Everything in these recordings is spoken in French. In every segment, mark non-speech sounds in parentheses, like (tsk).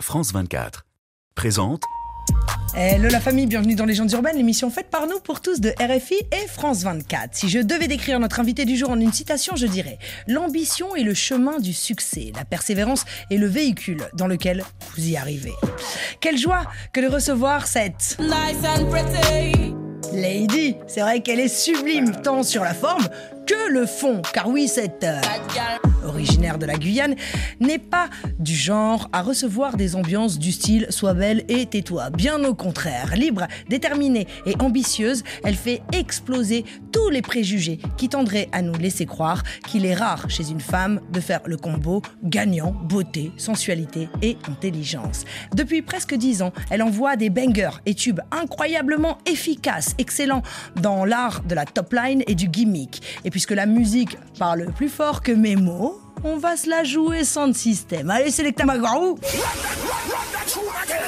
France 24 présente Hello la famille, bienvenue dans Légendes urbaines, l'émission faite par nous pour tous de RFI et France 24. Si je devais décrire notre invité du jour en une citation, je dirais L'ambition est le chemin du succès, la persévérance est le véhicule dans lequel vous y arrivez. Quelle joie que de recevoir cette nice and pretty. Lady. C'est vrai qu'elle est sublime tant sur la forme que le fond. Car oui, cette euh. Originaire de la Guyane, n'est pas du genre à recevoir des ambiances du style Sois belle et tais-toi. Bien au contraire, libre, déterminée et ambitieuse, elle fait exploser tous les préjugés qui tendraient à nous laisser croire qu'il est rare chez une femme de faire le combo gagnant, beauté, sensualité et intelligence. Depuis presque dix ans, elle envoie des bangers et tubes incroyablement efficaces, excellents dans l'art de la top line et du gimmick. Et puisque la musique parle plus fort que mes mots, on va se la jouer sans système. Allez, c'est les Tamagarou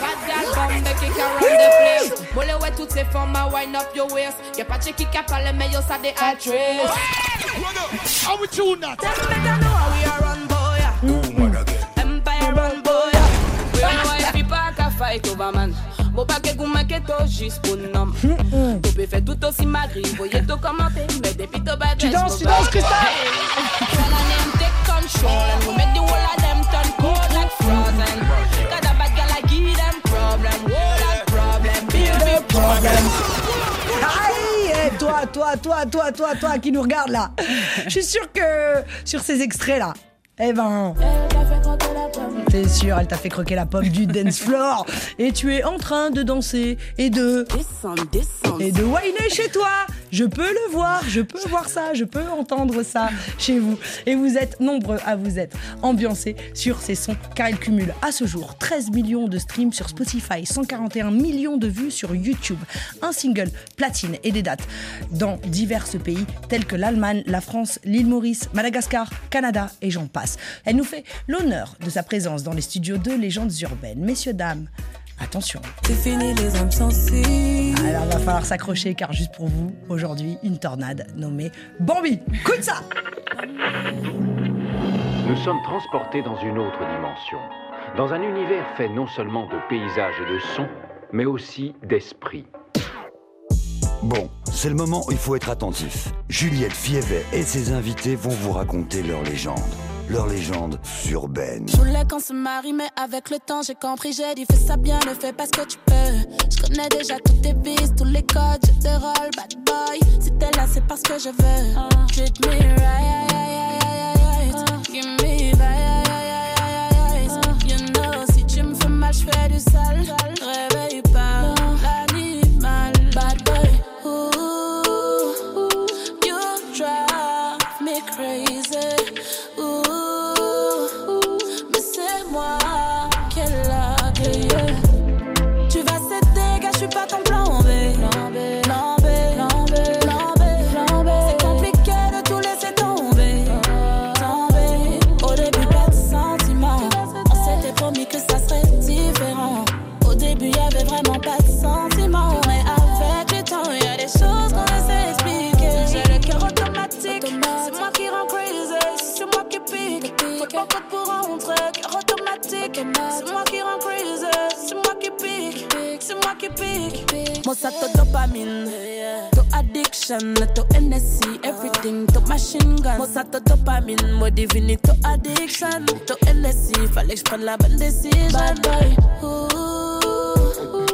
Bad girl, come make it around the place. Mole ouais toutes ces formes, à wind up your waist. Y'a pas de qui cap à mais yo ça des actrices. How we tune that? Them better know how we are run, boy. Empire run, boy. We know why people can fight over man. Bon pas que vous manquez tout juste pour nom. Tu peux faire tout aussi magri, voyez tout commenter, mais depuis tout bad Tu danses, tu danses, Christophe? Control and we make the whole of them turn cold like frozen. Cause a bad girl I give them problem, whole lot problem, big big problem. Aïe eh, Toi, toi, toi, toi, toi, toi qui nous regarde là Je suis sûre que sur ces extraits là, eh ben, c'est sûr, elle t'a fait croquer la pomme du dance floor et tu es en train de danser et de Descend, descend. et de whiner chez toi. Je peux le voir, je peux voir ça, je peux entendre ça chez vous. Et vous êtes nombreux à vous être ambiancés sur ces sons car ils cumulent à ce jour 13 millions de streams sur Spotify, 141 millions de vues sur YouTube, un single platine et des dates dans divers pays tels que l'Allemagne, la France, l'île Maurice, Madagascar, Canada et j'en passe. Elle nous fait l'honneur de sa présence dans les studios de Légendes urbaines. Messieurs, dames, attention. C'est fini les âmes sensibles. Alors va falloir s'accrocher car juste pour vous, aujourd'hui, une tornade nommée Bambi. Écoute ça Nous sommes transportés dans une autre dimension, dans un univers fait non seulement de paysages et de sons, mais aussi d'esprit. Bon, c'est le moment où il faut être attentif. Juliette Fievet et ses invités vont vous raconter leur légende. Leur légende urbaine. Je voulais qu'on se marie, mais avec le temps, j'ai compris, j'ai dit, fais ça bien, ne fais pas ce que tu peux. Je connais déjà toutes tes vices, tous les codes, je te bad boy. Si t'es là, c'est parce que je veux. Treat me right, give me vibes. You know, si tu me fais mal, je fais du sale. Faut pas code pour rentrer. Cœur automatique. C'est moi qui rends crazy. C'est moi qui pique. C'est moi qui pique. Moi, ça te dopamine. To addiction, to NSC, everything, to machine gun. Moi, ça te dopamine. Moi, divine, to addiction. To NSC, fallait que je prenne la bonne décision. Bad boy. Ooh,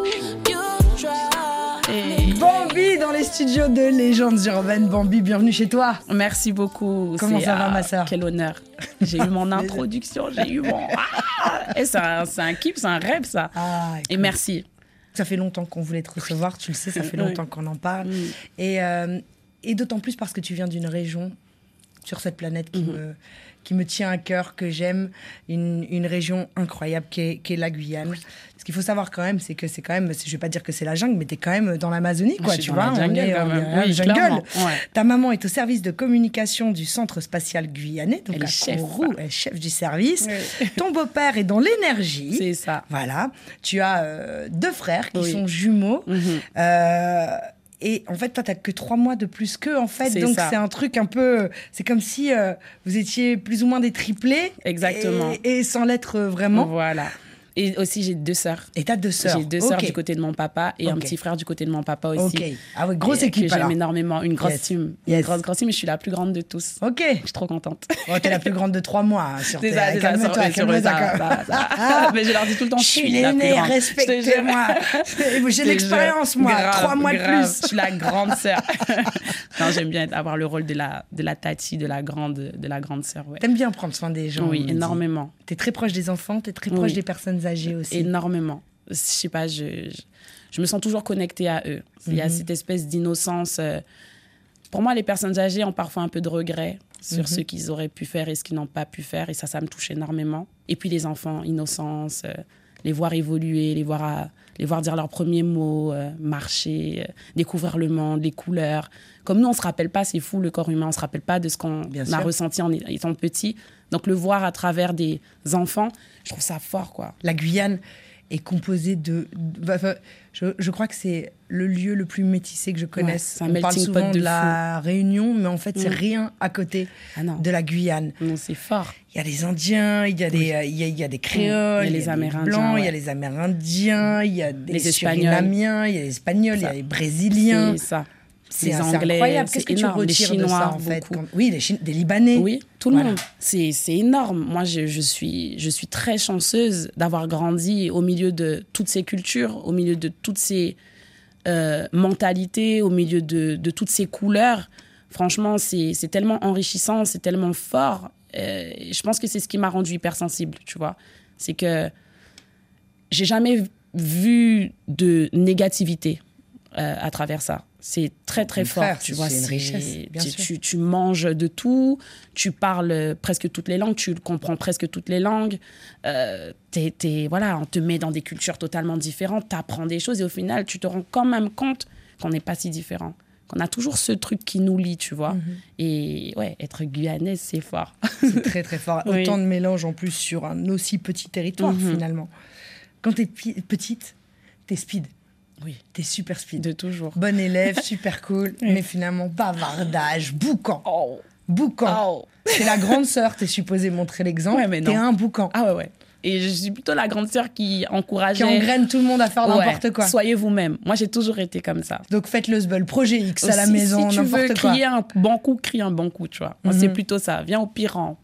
you try. Bambi dans les studios de Légendes urbaines. Bambi, bienvenue chez toi. Merci beaucoup. Comment ça va, ma sœur Quel honneur. J'ai eu mon (laughs) introduction, j'ai eu mon. Ah Et c'est un, un kiff, c'est un rêve, ça. Ah, Et merci. Ça fait longtemps qu'on voulait te recevoir, tu le sais, ça fait (laughs) longtemps qu'on en parle. Mm. Et, euh, et d'autant plus parce que tu viens d'une région sur cette planète qui, me, qui me tient à cœur, que j'aime, une, une région incroyable qui est, qui est la Guyane. Ce qu'il faut savoir quand même, c'est que c'est quand même, je vais pas dire que c'est la jungle, mais tu es quand même dans l'Amazonie, quoi, tu vois. la on jungle, est, quand on même. est à Oui, jungle. clairement, ouais. Ta maman est au service de communication du Centre spatial guyanais, donc Elle à chef. Kourou, elle est chef du service. Oui. (laughs) Ton beau-père est dans l'énergie. C'est ça. Voilà. Tu as euh, deux frères qui Oui. sont jumeaux. Mhm. Euh, et en fait, toi, t'as que trois mois de plus qu'eux, en fait. Donc, c'est un truc un peu. C'est comme si euh, vous étiez plus ou moins des triplés. Exactement. Et, et sans l'être vraiment. Voilà. Et aussi, j'ai deux sœurs. Et t'as deux sœurs J'ai deux sœurs du côté de mon papa et un petit frère du côté de mon papa aussi. Ok. Ah ouais, grosse Et équipe, que J'aime énormément. Une grosse Yes. team. Yes. Une grosse, grosse team, mais je suis la plus grande de tous. Ok. Je suis trop contente. Oh, t'es la plus grande de trois mois hein, sur C'est ça, c'est ça, ça. Mais je leur dis tout le temps, Je suis l'aînée, respectez-moi. (laughs) J'ai l'expérience, moi. Trois mois de plus. Je suis la grande sœur. (laughs) non, j'aime bien avoir le rôle de la, de la tati, de la grande, de la grande sœur. T'aimes bien prendre soin des gens. Oui, énormément. T'es très proche des enfants, t'es très proche des personnes âgées aussi. Énormément. Je sais pas, je, je, je me sens toujours connectée à eux. Il y a Mhm. cette espèce d'innocence. euh, Pour moi, les personnes âgées ont parfois un peu de regret sur Mhm. ce qu'ils auraient pu faire et ce qu'ils n'ont pas pu faire. Et ça, ça me touche énormément. Et puis les enfants, innocence, euh, les voir évoluer, les voir, à- les voir dire leurs premiers mots, euh, marcher, euh, découvrir le monde, les couleurs. Comme nous, on se rappelle pas, c'est fou le corps humain, on se rappelle pas de ce qu'on a sûr. ressenti en étant petit. Donc le voir à travers des enfants, je trouve ça fort, quoi. La Guyane est composée de. enfin, je, je crois que c'est le lieu le plus métissé que je connaisse. c'est un On parle souvent de, de la Réunion, mais en fait, c'est Mm. rien à côté Ah de la Guyane. Non, c'est fort. Il y a des Indiens, il y a des, euh, il y a, il y a des créoles, Il y a les Amérindiens, blancs, il y a ouais. les Amérindiens, il y a des Les Espagnols. Surinamiens, il y a les Espagnols, il y a les Brésiliens. C'est ça. C'est incroyable. Qu'est-ce que tu. Les retires de Chinois, ça en fait beaucoup. quand- Oui, les des Libanais. Oui, tout le Voilà. monde. C'est énorme. Moi, je, je, suis, je suis très chanceuse d'avoir grandi au milieu de toutes ces cultures, au milieu de toutes ces euh, mentalités, au milieu de, de toutes ces couleurs. Franchement, c'est c'est tellement enrichissant, c'est tellement fort. Euh, je pense que c'est ce qui m'a rendue hypersensible, tu vois. C'est que j'ai jamais vu de négativité euh, à travers ça. C'est très très fort, tu c'est vois. une c'est- richesse, bien tu, sûr. tu- tu manges de tout, tu parles presque toutes les langues, tu comprends presque toutes les langues. Euh, voilà, on te met dans des cultures totalement différentes, tu apprends des choses et au final, tu te rends quand même compte qu'on n'est pas si différents. Qu'on a toujours ce truc qui nous lie, tu vois. Mhm. Et ouais, être guyanaise, c'est fort. C'est très très fort. (laughs) Oui. Autant de mélange en plus sur un aussi petit territoire Mhm. finalement. Quand t'es pi- petite, t'es speed. Oui. T'es super speed. De toujours. Bon élève, (laughs) super cool, mais finalement bavardage, boucan. Oh. Boucan. Oh. C'est la grande sœur, t'es supposé montrer l'exemple. Ouais, mais non. T'es un boucan. Ah ouais, ouais. Et je suis plutôt la grande sœur qui encourageait. Qui engraine tout le monde à faire Ouais, n'importe quoi. Soyez vous-même. Moi, j'ai toujours été comme ça. Donc faites le zbul, projet X à la maison, Si tu veux quoi. crier un bon coup, crie un bon coup, tu vois. Mhm. c'est plutôt ça. Viens au pire rang.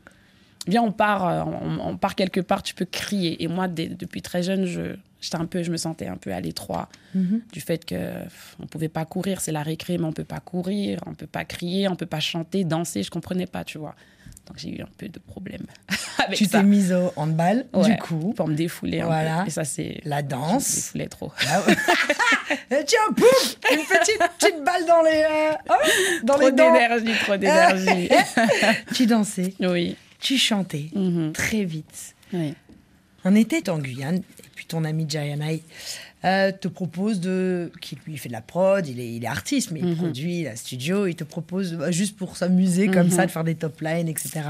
Viens, on part, euh, on, on part quelque part, tu peux crier. Et moi, dès- depuis très jeune, je, j'étais un peu, je me sentais un peu à l'étroit Mhm. du fait que pff, on pouvait pas courir, c'est la récré, mais on peut pas courir, on peut pas crier, on peut pas chanter, danser. Je comprenais pas, tu vois. Donc j'ai eu un peu de problème (laughs) avec Tu t'es mise au handball, du Ouais, coup. pour me défouler un Voilà. peu. Et ça, c'est La je me danse. défoulais trop. Ah ouais. (laughs) Et tiens, pouf Une petite, petite balle dans les, euh, hop, dans Trop les dents. d'énergie, trop d'énergie. (laughs) Tu dansais, oui. tu chantais Mhm. très vite. oui. On était en Guyane, et puis ton ami Jayanai euh, te propose de. qui lui fait de la prod, il est, il est artiste, mais il Mhm. produit la studio, il te propose, bah, juste pour s'amuser comme Mhm. ça, de faire des top lines, etc.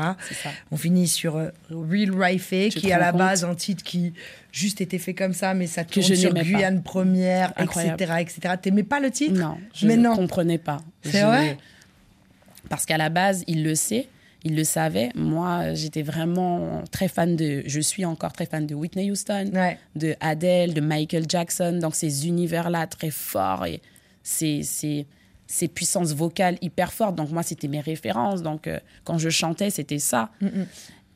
On finit sur euh, Real Rife, qui est à la base un titre qui juste était fait comme ça, mais ça Que tourne je sur pas. Guyane Première, Incroyable. etc. etc. T'aimais pas le titre? Non, je Mais ne non. comprenais pas. C'est vrai? Parce qu'à la base, il le sait, il le savait. Moi, j'étais vraiment très fan de. Je suis encore très fan de Whitney Houston, Ouais. de Adele, de Michael Jackson. Donc, ces univers-là très forts et ces, ces, ces puissances vocales hyper fortes. Donc, moi, c'était mes références. Donc, euh, quand je chantais, c'était ça.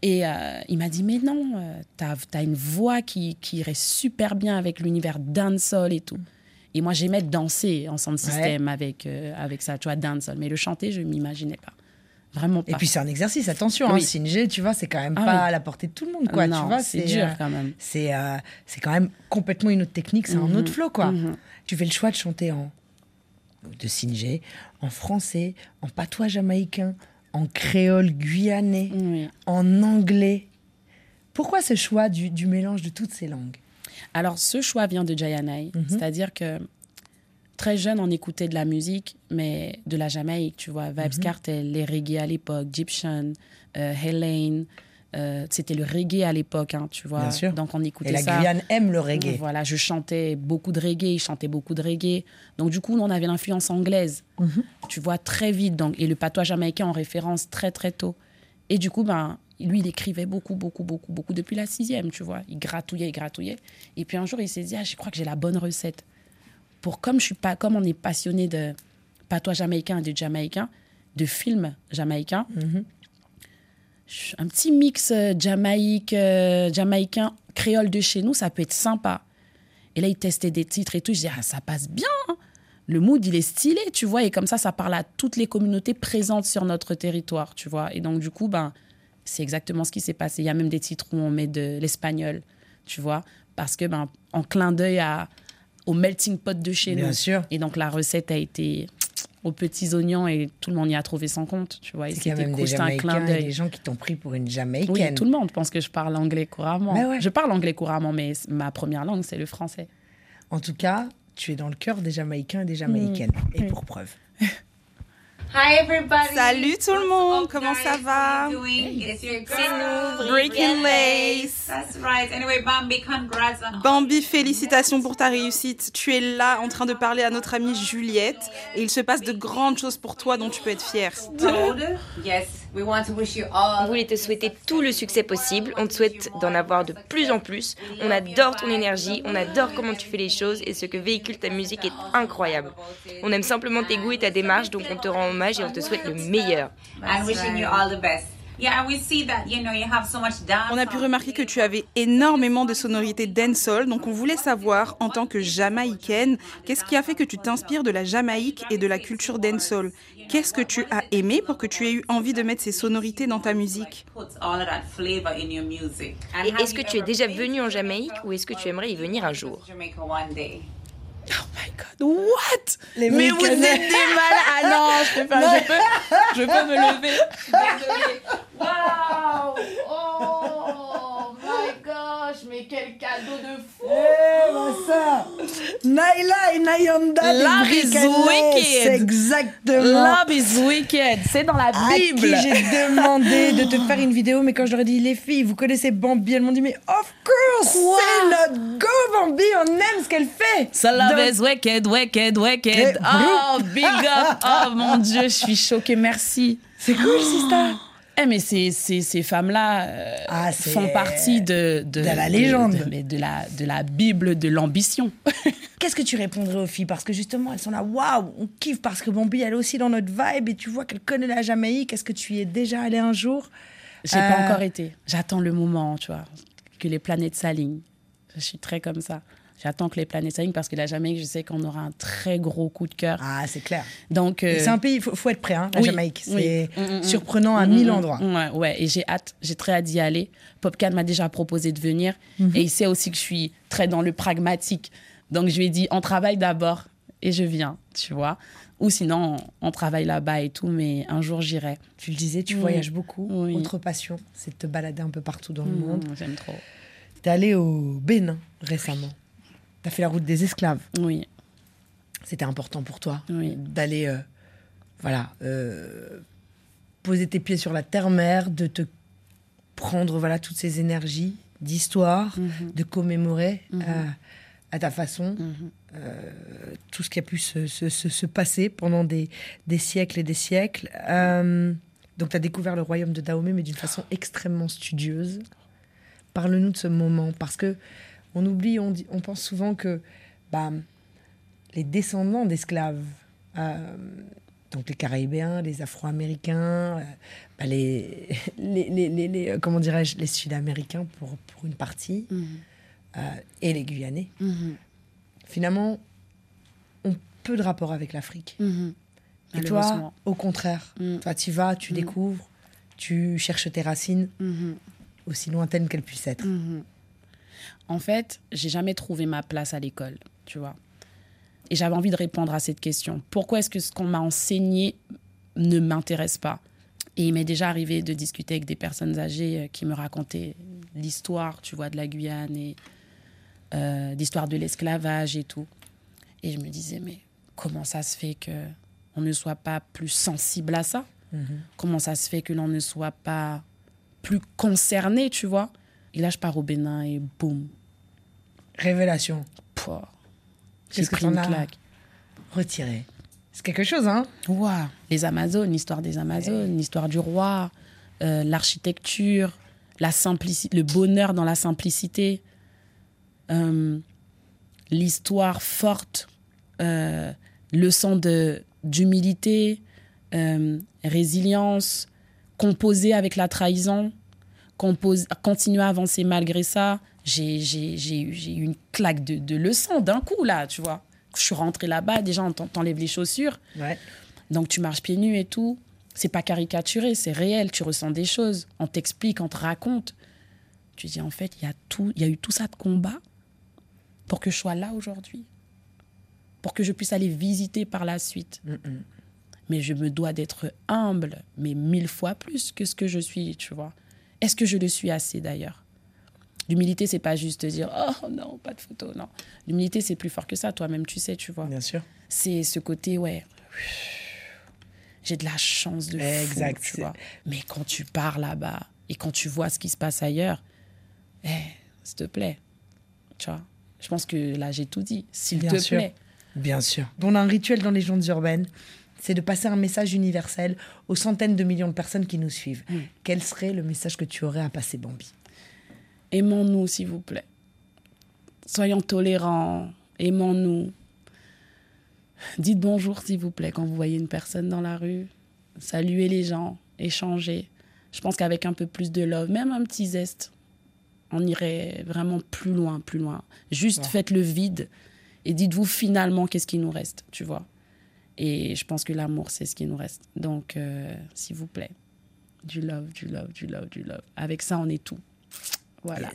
Et euh, il m'a dit, mais non, euh, t'as as une voix qui, qui irait super bien avec l'univers dancehall et tout. Et moi, j'aimais danser en sound system avec, euh, avec ça, tu vois, dancehall. Mais le chanter, je ne m'imaginais pas. Vraiment pas. Et puis c'est un exercice, attention, hein, Oui. Singer, tu vois, c'est quand même Ah pas oui. à la portée de tout le monde, quoi. Non, tu vois, c'est dur euh, quand même. C'est euh, c'est quand même complètement une autre technique, c'est un Mhm, autre flow, quoi. mhm. Tu fais le choix de chanter en de Singer, en français, en patois jamaïcain, en créole guyanais, Oui. en anglais. Pourquoi ce choix du, du mélange de toutes ces langues? Alors, ce choix vient de Jayanai. Mhm. C'est-à-dire que très jeune, on écoutait de la musique, mais de la Jamaïque, tu vois. Vibes Mhm. Cartel, les reggae à l'époque, Egyptian, euh, Helene. euh, C'était le reggae à l'époque, hein, tu vois. Bien sûr. Donc, on écoutait Et la ça. Guyane aime le reggae. Voilà, je chantais beaucoup de reggae, il chantait beaucoup de reggae. Donc, du coup, nous, on avait l'influence anglaise, Mhm. tu vois, très vite. Donc, et le patois jamaïcain en référence très, très tôt. Et du coup, ben, Lui, il écrivait beaucoup, beaucoup, beaucoup, beaucoup depuis la sixième, tu vois. Il gratouillait, il gratouillait. Et puis un jour, il s'est dit, ah, je crois que j'ai la bonne recette. Pour comme je suis pas, comme on est passionné de patois jamaïcain et de jamaïcain, de films jamaïcains, un petit mix euh, jamaïque, euh, jamaïcain, créole de chez nous, ça peut être sympa. Et là, il testait des titres et tout. Je dis, ah, ça passe bien. hein. Le mood, il est stylé, tu vois. Et comme ça, ça parle à toutes les communautés présentes sur notre territoire, tu vois. Et donc, du coup, ben, c'est exactement ce qui s'est passé. Il y a même des titres où on met de l'espagnol, tu vois. Parce que, ben, en clin d'œil à, au melting pot de chez Bien nous. sûr. Et donc, la recette a été (tsk) aux petits oignons et tout le monde y a trouvé son compte, tu vois. A c'était même des c'était un clin Jamaïcains et des gens qui t'ont pris pour une Oui, Jamaïcaine. tout le monde pense que je parle anglais couramment. Ouais. Je parle anglais couramment, mais ma première langue, c'est le français. En tout cas, tu es dans le cœur des Jamaïcains et des Jamaïcaines. Et pour preuve. (laughs) Hi everybody. Salut tout le monde, comment ça va? C'est nous, Breaking Lace. That's right. Anyway, Bambi, congrats on Bambi, félicitations pour ta réussite. Tu es là en train de parler à notre amie Juliette et il se passe de grandes choses pour toi dont tu peux être fière. Yes, we want to wish you all. On voulait te souhaiter tout le succès possible. On te souhaite d'en avoir de plus en plus. On adore ton énergie, on adore comment tu fais les choses et ce que véhicule ta musique est incroyable. On aime simplement tes goûts et ta démarche, donc on te rend hommage et on te souhaite le meilleur. And wishing you all the best. Yeah, and we see that you know you have so much dance. On a pu remarquer que tu avais énormément de sonorités dancehall, donc on voulait savoir, en tant que Jamaïcaine, qu'est-ce qui a fait que tu t'inspires de la Jamaïque et de la culture dancehall? Qu'est-ce que tu as aimé pour que tu aies eu envie de mettre ces sonorités dans ta musique? Et est-ce que tu es déjà venu en Jamaïque ou est-ce que tu aimerais y venir un jour? Oh my god, what? Les Mais vous êtes des malades Ah non, je peux pas, je peux, je peux me lever. Je suis (laughs) désolée. Waouh Oh my gosh, mais quel cadeau de fou Eh, ma sœur Naila et Nayanda des Love is Bricanais, wicked. C'est exactement Love is wicked, c'est dans la à Bible. qui j'ai demandé de te faire une vidéo, mais quand je leur ai dit, les filles, vous connaissez Bambi, elles m'ont dit, mais of course, Quoi? c'est notre go Bambi, on aime ce qu'elle fait. So love Donc, is wicked, wicked, wicked. Eh, Oh, big up. Oh mon Dieu, je suis choquée, merci. C'est cool, Sista. Eh, mais ces, ces, ces femmes-là euh, Ah, font partie de, de la légende. De, de la, de la Bible de l'ambition. (laughs) Qu'est-ce que tu répondrais aux filles? Parce que justement, elles sont là, waouh, on kiffe parce que Bambi, elle est aussi dans notre vibe et tu vois qu'elle connaît la Jamaïque. Est-ce que tu y es déjà allé un jour? J'ai pas Euh, encore été. J'attends le moment, tu vois, que les planètes s'alignent. Je suis très comme ça. J'attends que les planètes s'alignent parce que la Jamaïque, je sais qu'on aura un très gros coup de cœur. Ah, c'est clair. Donc, euh, C'est un pays, il faut, faut être prêt, hein, la oui, Jamaïque. C'est Mm, mm, mm. surprenant à mille endroits. Ouais, ouais, et j'ai hâte, j'ai très hâte d'y aller. Popcan m'a déjà proposé de venir Mhm. et il sait aussi que je suis très dans le pragmatique. Donc je lui ai dit, on travaille d'abord et je viens, tu vois. Ou sinon, on, on travaille là-bas et tout, mais un jour j'irai. Tu le disais, tu voyages beaucoup. Oui. Autre passion, c'est de te balader un peu partout dans le monde. J'aime trop. T'es allé au Bénin récemment. T'as fait la route des esclaves. Oui, C'était important pour toi oui. d'aller, euh, voilà, euh, poser tes pieds sur la terre-mère, de te prendre, voilà, toutes ces énergies d'histoire, Mhm. de commémorer Mhm. à ta façon Mhm. euh, tout ce qui a pu se, se- se- se passer pendant des, des siècles et des siècles. Donc, tu as découvert le royaume de Dahomey, mais d'une façon extrêmement studieuse. Parle-nous de ce moment, parce que on oublie, on, dit, on pense souvent que bah, les descendants d'esclaves, euh, donc les Caribéens, les Afro-Américains, euh, bah, (laughs) les, les, les- comment dirais-je, les Sud-Américains pour, pour une partie, Mhm. euh, et les Guyanais, Mhm. finalement, ont peu de rapport avec l'Afrique. Mhm. Et toi, au contraire, toi, tu vas, tu découvres, tu cherches tes racines, aussi lointaines qu'elles puissent être. Mhm. En fait, j'ai jamais trouvé ma place à l'école, tu vois. Et j'avais envie de répondre à cette question. Pourquoi est-ce que ce qu'on m'a enseigné ne m'intéresse pas? Et il m'est déjà arrivé de discuter avec des personnes âgées euh, qui me racontaient l'histoire, tu vois, de la Guyane et euh, l'histoire de l'esclavage et tout. Et je me disais, mais comment ça se fait que on ne soit pas plus sensible à ça? Comment ça se fait que l'on ne soit pas plus concerné, tu vois? Et là, je pars au Bénin et boum, Révélation, j'ai Qu'est-ce que pris t'en une claque. retiré. C'est quelque chose, hein. Les Amazones, l'histoire des Amazones, l'histoire du roi, euh, l'architecture, la simplicité, le bonheur dans la simplicité, euh, l'histoire forte, euh, leçon de d'humilité, euh, résilience, composer avec la trahison, compose, continuer à avancer malgré ça. J'ai j'ai- j'ai eu j'ai eu une claque de, de leçons d'un coup, là, tu vois. Je suis rentrée là-bas, déjà, on t'en- t'enlève les chaussures. Ouais. Donc, tu marches pieds nus et tout. C'est pas caricaturé, c'est réel. Tu ressens des choses. On t'explique, on te raconte. Tu dis, en fait, il y, a tout- il y a eu tout ça de combat pour que je sois là aujourd'hui. Pour que je puisse aller visiter par la suite. Mais je me dois d'être humble, mais mille fois plus que ce que je suis, tu vois. Est-ce que je le suis assez d'ailleurs? L'humilité, c'est pas juste dire oh non, pas de photo, non. L'humilité, c'est plus fort que ça, toi-même, tu sais, tu vois. Bien sûr. C'est ce côté, ouais. J'ai de la chance de fou, Exact, tu vois. Mais quand tu pars là-bas et quand tu vois ce qui se passe ailleurs, eh, s'il te plaît, tu vois. Je pense que là, j'ai tout dit. S'il te sûr. plaît. Bien sûr. On a un rituel dans les légendes urbaines, c'est de passer un message universel aux centaines de millions de personnes qui nous suivent. Quel serait le message que tu aurais à passer, Bambi? Aimons-nous, s'il vous plaît. Soyons tolérants. Aimons-nous. Dites bonjour, s'il vous plaît, quand vous voyez une personne dans la rue. Saluez les gens. Échangez. Je pense qu'avec un peu plus de love, même un petit zeste, on irait vraiment plus loin, plus loin. Juste Ouais. faites le vide et dites-vous finalement qu'est-ce qui nous reste, tu vois. Et je pense que l'amour, c'est ce qui nous reste. Donc, euh, s'il vous plaît, du love, du love, du love, du love. Avec ça, on est tout. Voilà.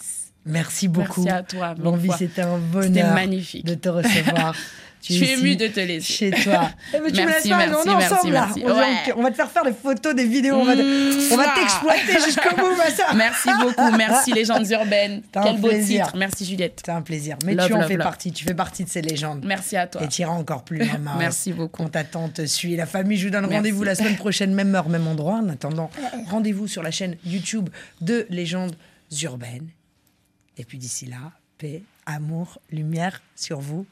Merci beaucoup. Merci à toi. fois. c'était un C'était bonheur magnifique. de te recevoir. (laughs) Tu Je suis émue de te laisser. Chez toi. (laughs) Eh ben, tu me Merci, laisses pas, on est merci, ensemble là. merci. On, vient- Ouais. on va te faire faire des photos, des vidéos. On va te- t'exploiter (laughs) jusqu'au bout, ma soeur. Merci beaucoup. Merci, légendes urbaines. Quel beau titre. Merci, Juliette. C'est un plaisir. Mais Love, tu en love, fais love. partie. Tu fais partie de ces légendes. Merci à toi. Et tu iras encore plus Maos. Merci beaucoup. On t'attend, te suit. La famille, je vous donne rendez-vous la semaine prochaine, même heure, même endroit. En attendant, rendez-vous sur la chaîne YouTube de Légendes Urbaines. Et puis d'ici là, paix, amour, lumière sur vous.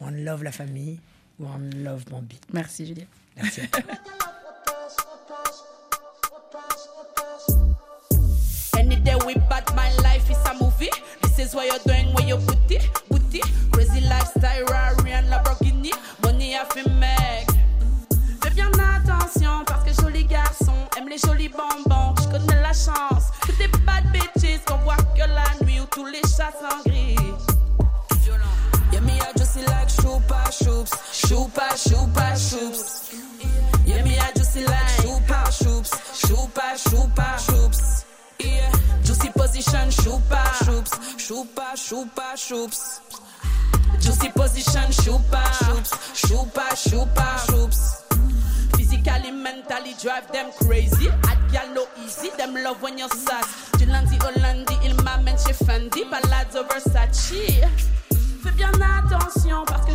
One love la famille. One love Bambi. Merci, Juliette. Merci à toi. Any day we bad, my life is a movie. This is what you're doing when you booty, booty. Crazy lifestyle, Rari and Lamborghini. Money à fait mec. Fais bien attention parce que jolis garçons aiment les jolis bonbons. Je connais la chance Shupa Shoops. Juicy position, Shupa Shoops, Shupa Shupa Shoops. Physically, mentally drive them crazy. At yellow easy, them love when you're sass. Gilandi, Hollandi, il m'amène chez Fendi, Palazzo, Versace. Fais bien attention parce que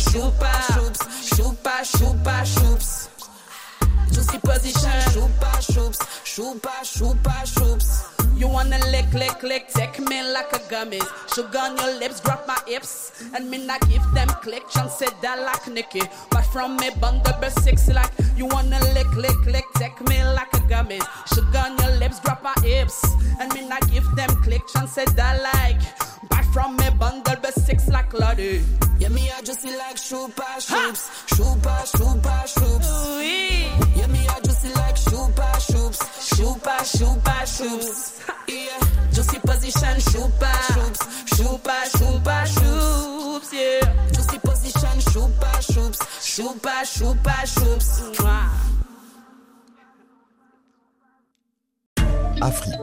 position, Shupa Shoops, Shupa Shupa Shoops. Juicy position, Shupa Shoops, Shupa Shupa Shoops. You wanna lick, lick, lick, take me like a gummies. Sugar on your lips, drop my hips. And me not give them click, chance said that like Nicky. But from me, bundle be sexy like you wanna lick, lick, lick, take me like a gummies. Sugar on your lips, drop my hips. And me not give them click, chance said that like. From me, bundle be sexy like Lottie. Yeah, me I just see like Shupa Shoops, Shupa Shupa Shoops. Yeah, me I just see like Shupa Shoops, Shupa Shupa Shoops. Yeah, juicy position, Shupa Shoops, Shupa Shupa Shoops. Yeah, juicy position, Shupa Shoops, Shupa Shupa Shoops. Afrique.